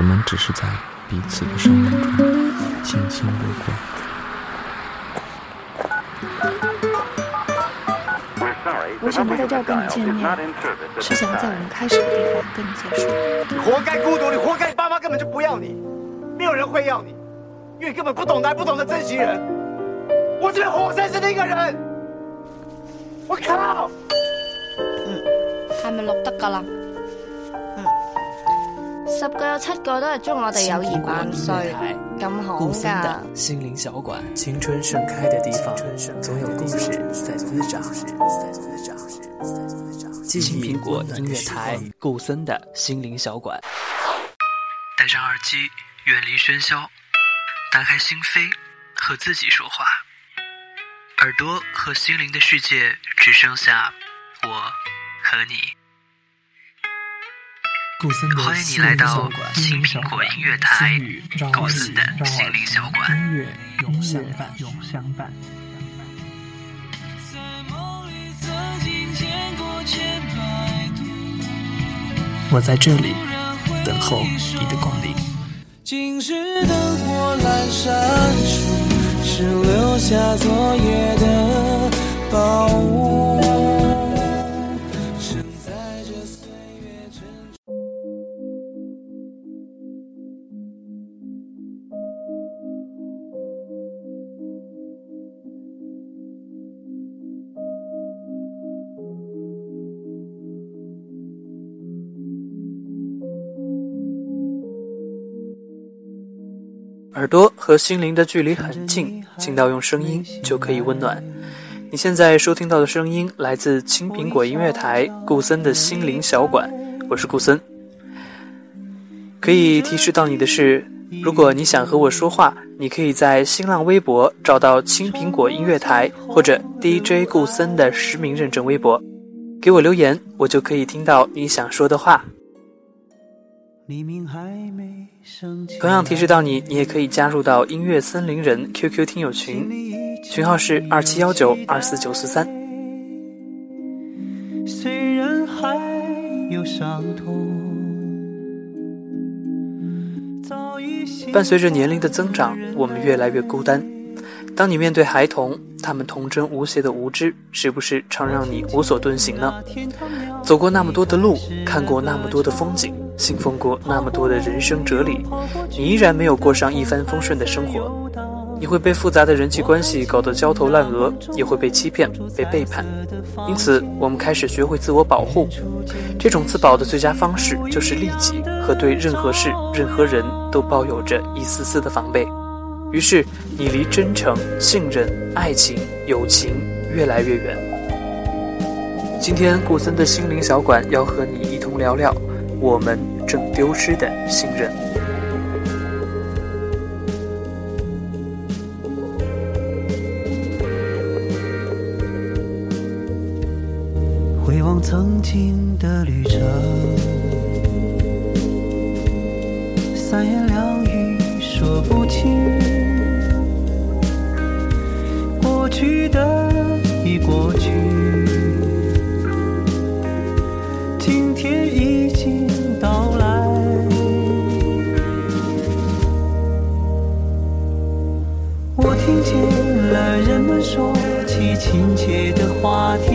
我们只是在彼此的生命中轻轻路过。我想在这儿跟你见面，是想在我们开始的地方跟你结束。你活该孤独，你活该你爸妈根本就不要你，没有人会要你，因为你根本不懂得，不懂得珍惜人。我这边活生生的一个人，我靠！嗯，係咪錄得噶啦？嗯，十個有七個都係祝我哋友誼萬歲，咁好噶。心靈小館，青春盛開的地方，總有故事在滋長。青蘋果音樂台，顾森的心靈小館。戴上耳機，遠離喧囂，打開心扉，和自己說話。耳朵和心靈的世界只剩下我和你。歡迎你来到青苹果音乐台，顧森的心灵小馆。音乐永相伴，永相伴。我在这里等候你的光临。今日灯火阑珊处，是留下昨夜的宝物。耳朵和心灵的距离很近，近到用声音就可以温暖。你现在收听到的声音来自青苹果音乐台顾森的心灵小馆，我是顾森。可以提示到你的是，如果你想和我说话，你可以在新浪微博找到青苹果音乐台或者 DJ 顾森的实名认证微博，给我留言，我就可以听到你想说的話。同样提示到你，你也可以加入到音乐森林人 QQ 听友群，群号是二七幺九二四九四三。虽然还有伤痛，伴随着年龄的增长，我们越来越孤单。当你面对孩童，他们童真无邪的无知，是不是常让你无所遁形呢？走过那么多的路，看过那么多的风景，信奉过那么多的人生哲理，你依然没有过上一帆风顺的生活。你会被复杂的人际关系搞得焦头烂额，也会被欺骗、被背叛。因此，我们开始学会自我保护。这种自保的最佳方式，就是利己和对任何事、任何人都抱有着一丝丝的防备。于是，你离真诚、信任、爱情、友情越来越远。今天，顾森的心灵小馆要和你一同聊聊我们正丢失的信任。回望曾经的旅程，三言两语说不清。过去的已过去，今天已经说起亲切的话题，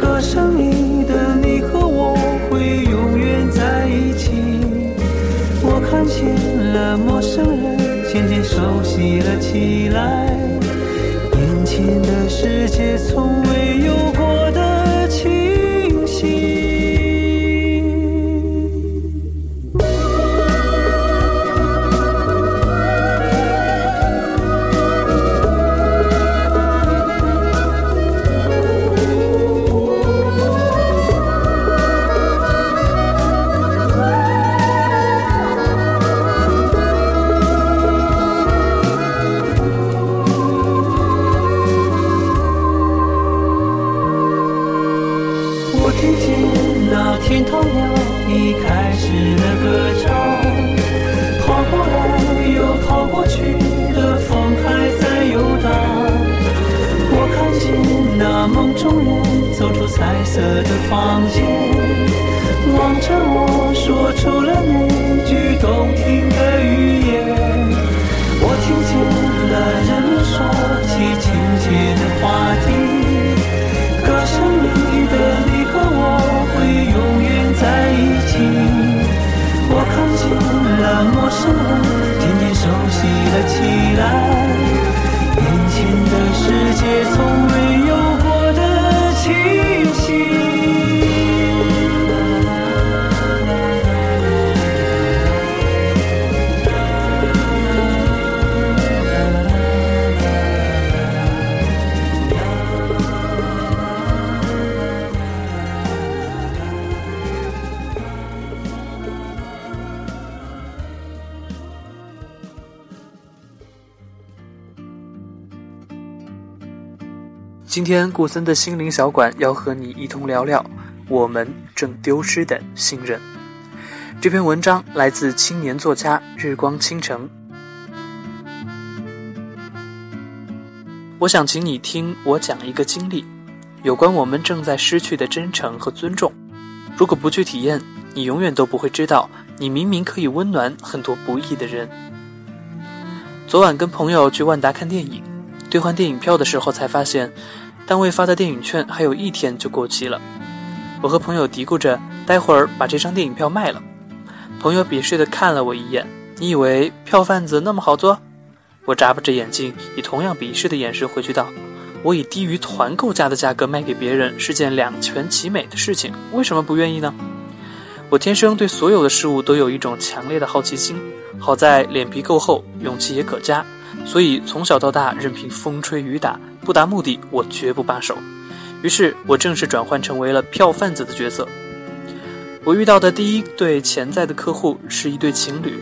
歌声里的你和我会永远在一起。我看见了陌生人渐渐熟悉了起来，眼前。的世界从未有过的今天顾森的心灵小馆要和你一同聊聊我们正丢失的信任。这篇文章来自青年作家日光倾城。我想请你听我讲一个经历，有关我们正在失去的真诚和尊重。如果不去体验，你永远都不会知道，你明明可以温暖很多不易的人。昨晚跟朋友去万达看电影，兑换电影票的时候才发现。单位发的电影券还有一天就过期了，我和朋友嘀咕着，待会儿把这张电影票卖了。朋友鄙视地看了我一眼：“你以为票贩子那么好做？”我眨巴着眼睛，以同样鄙视的眼神回去道：“我以低于团购价的价格卖给别人是件两全其美的事情，为什么不愿意呢？”我天生对所有的事物都有一种强烈的好奇心，好在脸皮够厚，勇气也可嘉，所以从小到大任凭风吹雨打。不达目的，我绝不罢手。于是，我正式转换成为了票贩子的角色。我遇到的第一对潜在的客户是一对情侣，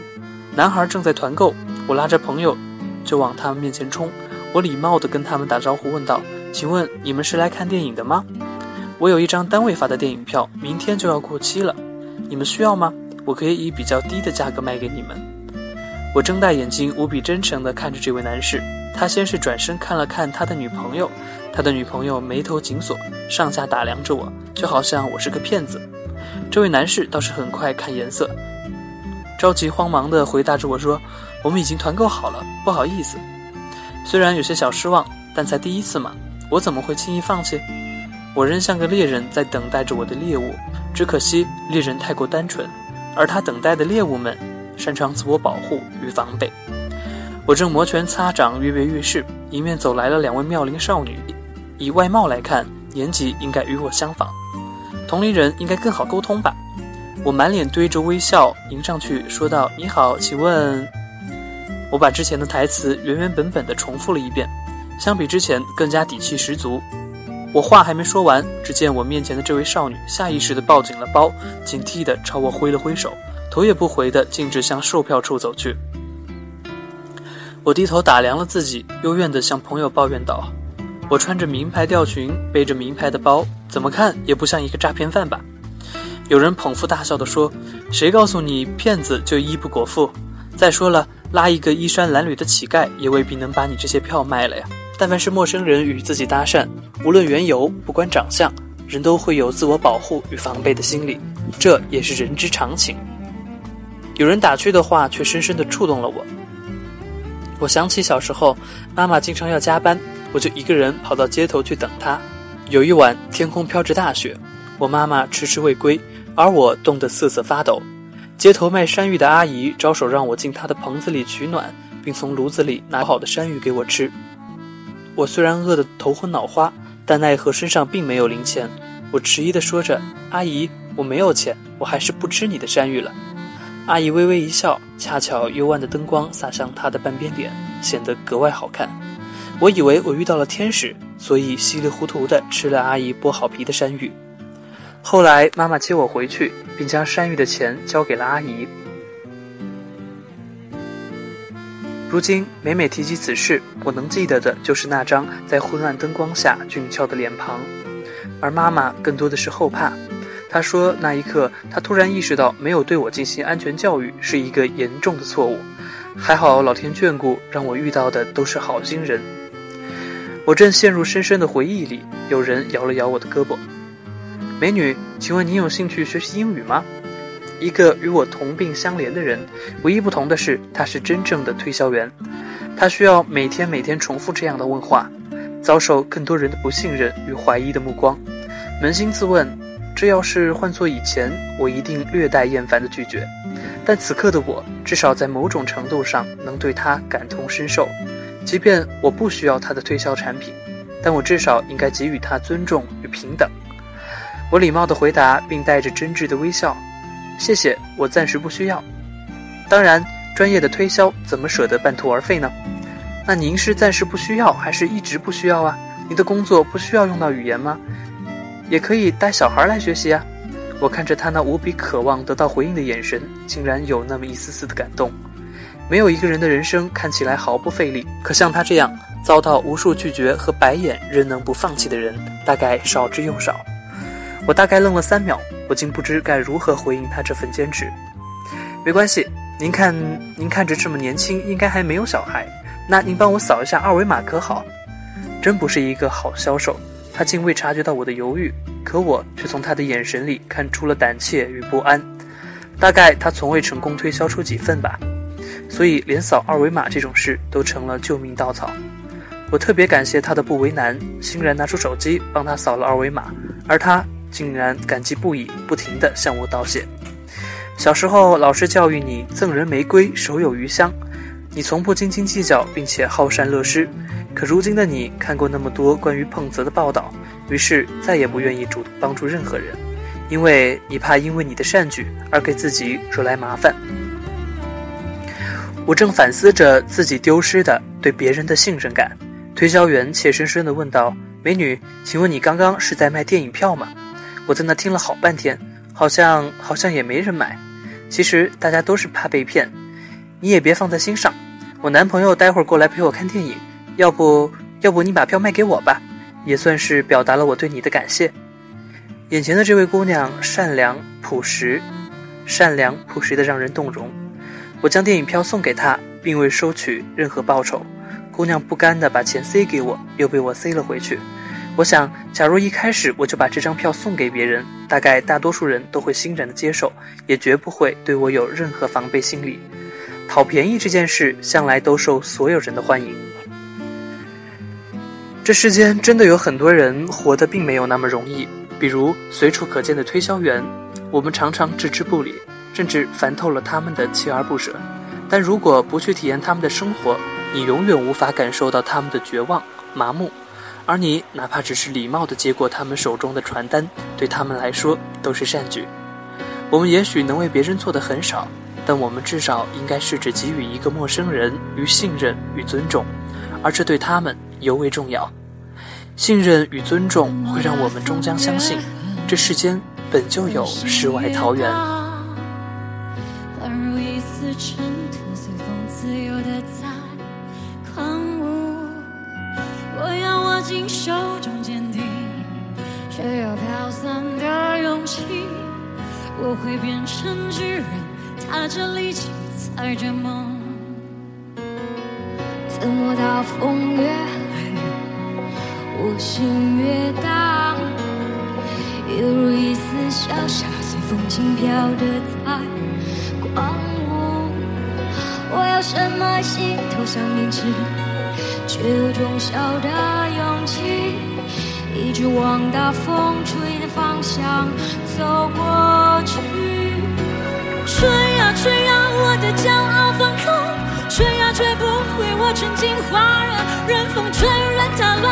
男孩正在团购，我拉着朋友就往他们面前冲。我礼貌地跟他们打招呼，问道：“请问你们是来看电影的吗？我有一张单位发的电影票，明天就要过期了，你们需要吗？我可以以比较低的价格卖给你们。”我睁大眼睛，无比真诚地看着这位男士。他先是转身看了看他的女朋友，他的女朋友眉头紧锁，上下打量着我，就好像我是个骗子。这位男士倒是很快看颜色，着急慌忙地回答着我说：“我们已经团购好了，不好意思。”虽然有些小失望，但才第一次嘛，我怎么会轻易放弃？我仍像个猎人，在等待着我的猎物。只可惜猎人太过单纯，而他等待的猎物们擅长自我保护与防备。我正摩拳擦掌，跃跃欲试，迎面走来了两位妙龄少女。以外貌来看，年纪应该与我相仿，同龄人应该更好沟通吧。我满脸堆着微笑迎上去，说道：“你好，请问……”我把之前的台词原原本本的重复了一遍，相比之前更加底气十足。我话还没说完，只见我面前的这位少女下意识地抱紧了包，警惕地朝我挥了挥手，头也不回地径直向售票处走去。我低头打量了自己，幽怨地向朋友抱怨道：“我穿着名牌吊裙，背着名牌的包，怎么看也不像一个诈骗犯吧？”有人捧腹大笑地说：“谁告诉你骗子就衣不果腹？再说了，拉一个衣衫褴褛的乞丐也未必能把你这些票卖了呀。但凡是陌生人与自己搭讪，无论缘由，不管长相，人都会有自我保护与防备的心理，这也是人之常情。”有人打趣的话却深深地触动了我。我想起小时候，妈妈经常要加班，我就一个人跑到街头去等她。有一晚，天空飘着大雪，我妈妈迟迟未归，而我冻得瑟瑟发抖。街头卖山芋的阿姨招手让我进她的棚子里取暖，并从炉子里拿好的山芋给我吃。我虽然饿得头昏脑花，但奈何身上并没有零钱。我迟疑地说着：“阿姨，我没有钱，我还是不吃你的山芋了。”阿姨微微一笑，恰巧幽暗的灯光洒向她的半边脸，显得格外好看。我以为我遇到了天使，所以稀里糊涂地吃了阿姨剥好皮的山芋。后来妈妈接我回去，并将山芋的钱交给了阿姨。如今每每提及此事，我能记得的就是那张在昏暗灯光下俊俏的脸庞，而妈妈更多的是后怕。他说：“那一刻，他突然意识到，没有对我进行安全教育是一个严重的错误。还好老天眷顾，让我遇到的都是好心人。”我正陷入深深的回忆里，有人摇了摇我的胳膊。美女，请问你有兴趣学习英语吗？一个与我同病相怜的人，唯一不同的是，他是真正的推销员。他需要每天每天重复这样的问话，遭受更多人的不信任与怀疑的目光。扪心自问，这要是换做以前，我一定略带厌烦的拒绝。但此刻的我，至少在某种程度上能对他感同身受，即便我不需要他的推销产品，但我至少应该给予他尊重与平等。我礼貌地回答，并带着真挚的微笑：“谢谢，我暂时不需要。”当然，专业的推销怎么舍得半途而废呢？那您是暂时不需要，还是一直不需要啊？您的工作不需要用到语言吗？也可以带小孩来学习啊。我看着他那无比渴望得到回应的眼神，竟然有那么一丝丝的感动。没有一个人的人生看起来毫不费力，可像他这样遭到无数拒绝和白眼仍能不放弃的人，大概少之又少。我大概愣了三秒，我竟不知该如何回应他这份坚持。没关系，您看，您看着这么年轻，应该还没有小孩。那您帮我扫一下二维码可好？真不是一个好销售。他竟未察觉到我的犹豫，可我却从他的眼神里看出了胆怯与不安。大概他从未成功推销出几份吧，所以连扫二维码这种事都成了救命稻草。我特别感谢他的不为难，欣然拿出手机帮他扫了二维码，而他竟然感激不已，不停地向我道谢。小时候老师教育你赠人玫瑰，手有余香，你从不斤斤计较，并且好善乐施。可如今的你看过那么多关于碰瓷的报道，于是再也不愿意主动帮助任何人，因为你怕因为你的善举而给自己惹来麻烦。我正反思着自己丢失的对别人的信任感，推销员怯生生地问道：“美女，请问你刚刚是在卖电影票吗？”我在那听了好半天，好像好像也没人买。其实大家都是怕被骗，你也别放在心上。我男朋友待会儿过来陪我看电影。要不要不你把票卖给我吧，也算是表达了我对你的感谢。眼前的这位姑娘善良朴实，善良朴实的让人动容。我将电影票送给她，并未收取任何报酬。姑娘不甘地把钱塞给我，又被我塞了回去。我想，假如一开始我就把这张票送给别人，大概大多数人都会欣然的接受，也绝不会对我有任何防备心理。讨便宜这件事向来都受所有人的欢迎。这世间真的有很多人活得并没有那么容易，比如随处可见的推销员，我们常常置之不理，甚至烦透了他们的锲而不舍。但如果不去体验他们的生活，你永远无法感受到他们的绝望、麻木。而你哪怕只是礼貌地接过他们手中的传单，对他们来说都是善举。我们也许能为别人做的很少，但我们至少应该试着给予一个陌生人与信任与尊重，而这对他们。尤为重要，信任与尊重会让我们终将相信，这世间本就有世外桃源。我要握紧手中坚定，却又飘散的勇气。我会变成巨人，踏着力气，踩着梦，怎么大风越？我心越大，犹如一丝小沙，随风轻飘的在狂舞。我有什么心头上凝滞，却有种小的勇气，一直往大风吹的方向走过去。吹呀吹呀，我的骄傲放纵，吹呀吹不回我纯净花热，任风吹，任它乱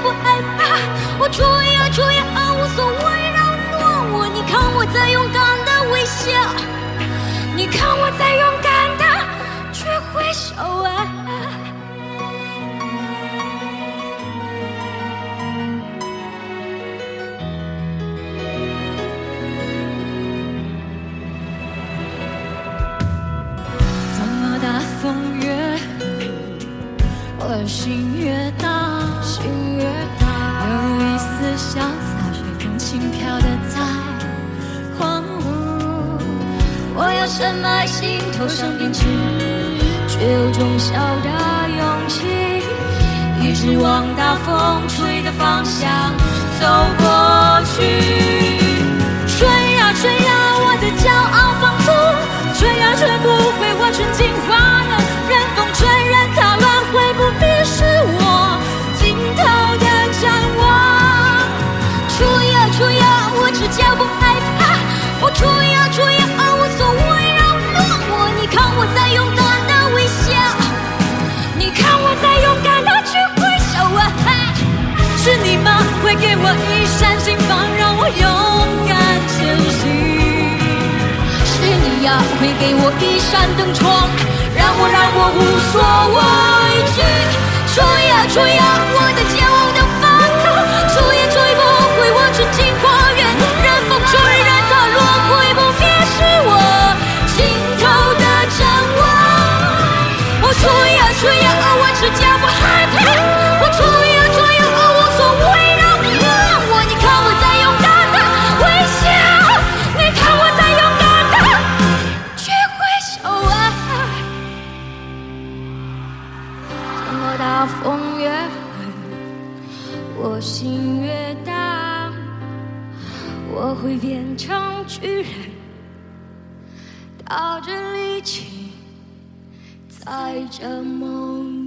不害怕，我出呀出呀，无所谓扰乱我。你看我在勇敢的微笑，你看我在勇敢的去挥手啊。怎么大风越，我心越潇洒，随风轻飘的在狂舞。我有什么心头上编织，却有种小的勇气，一直往大风吹的方向走过去。吹呀吹呀，我的骄傲放纵，吹呀吹不会化成金花呀，会给我一扇灯窗，让我让我无所畏惧。吹呀吹呀，我的骄傲的放纵，吹也吹不回我纯净花会变成巨人，带着力气。在这梦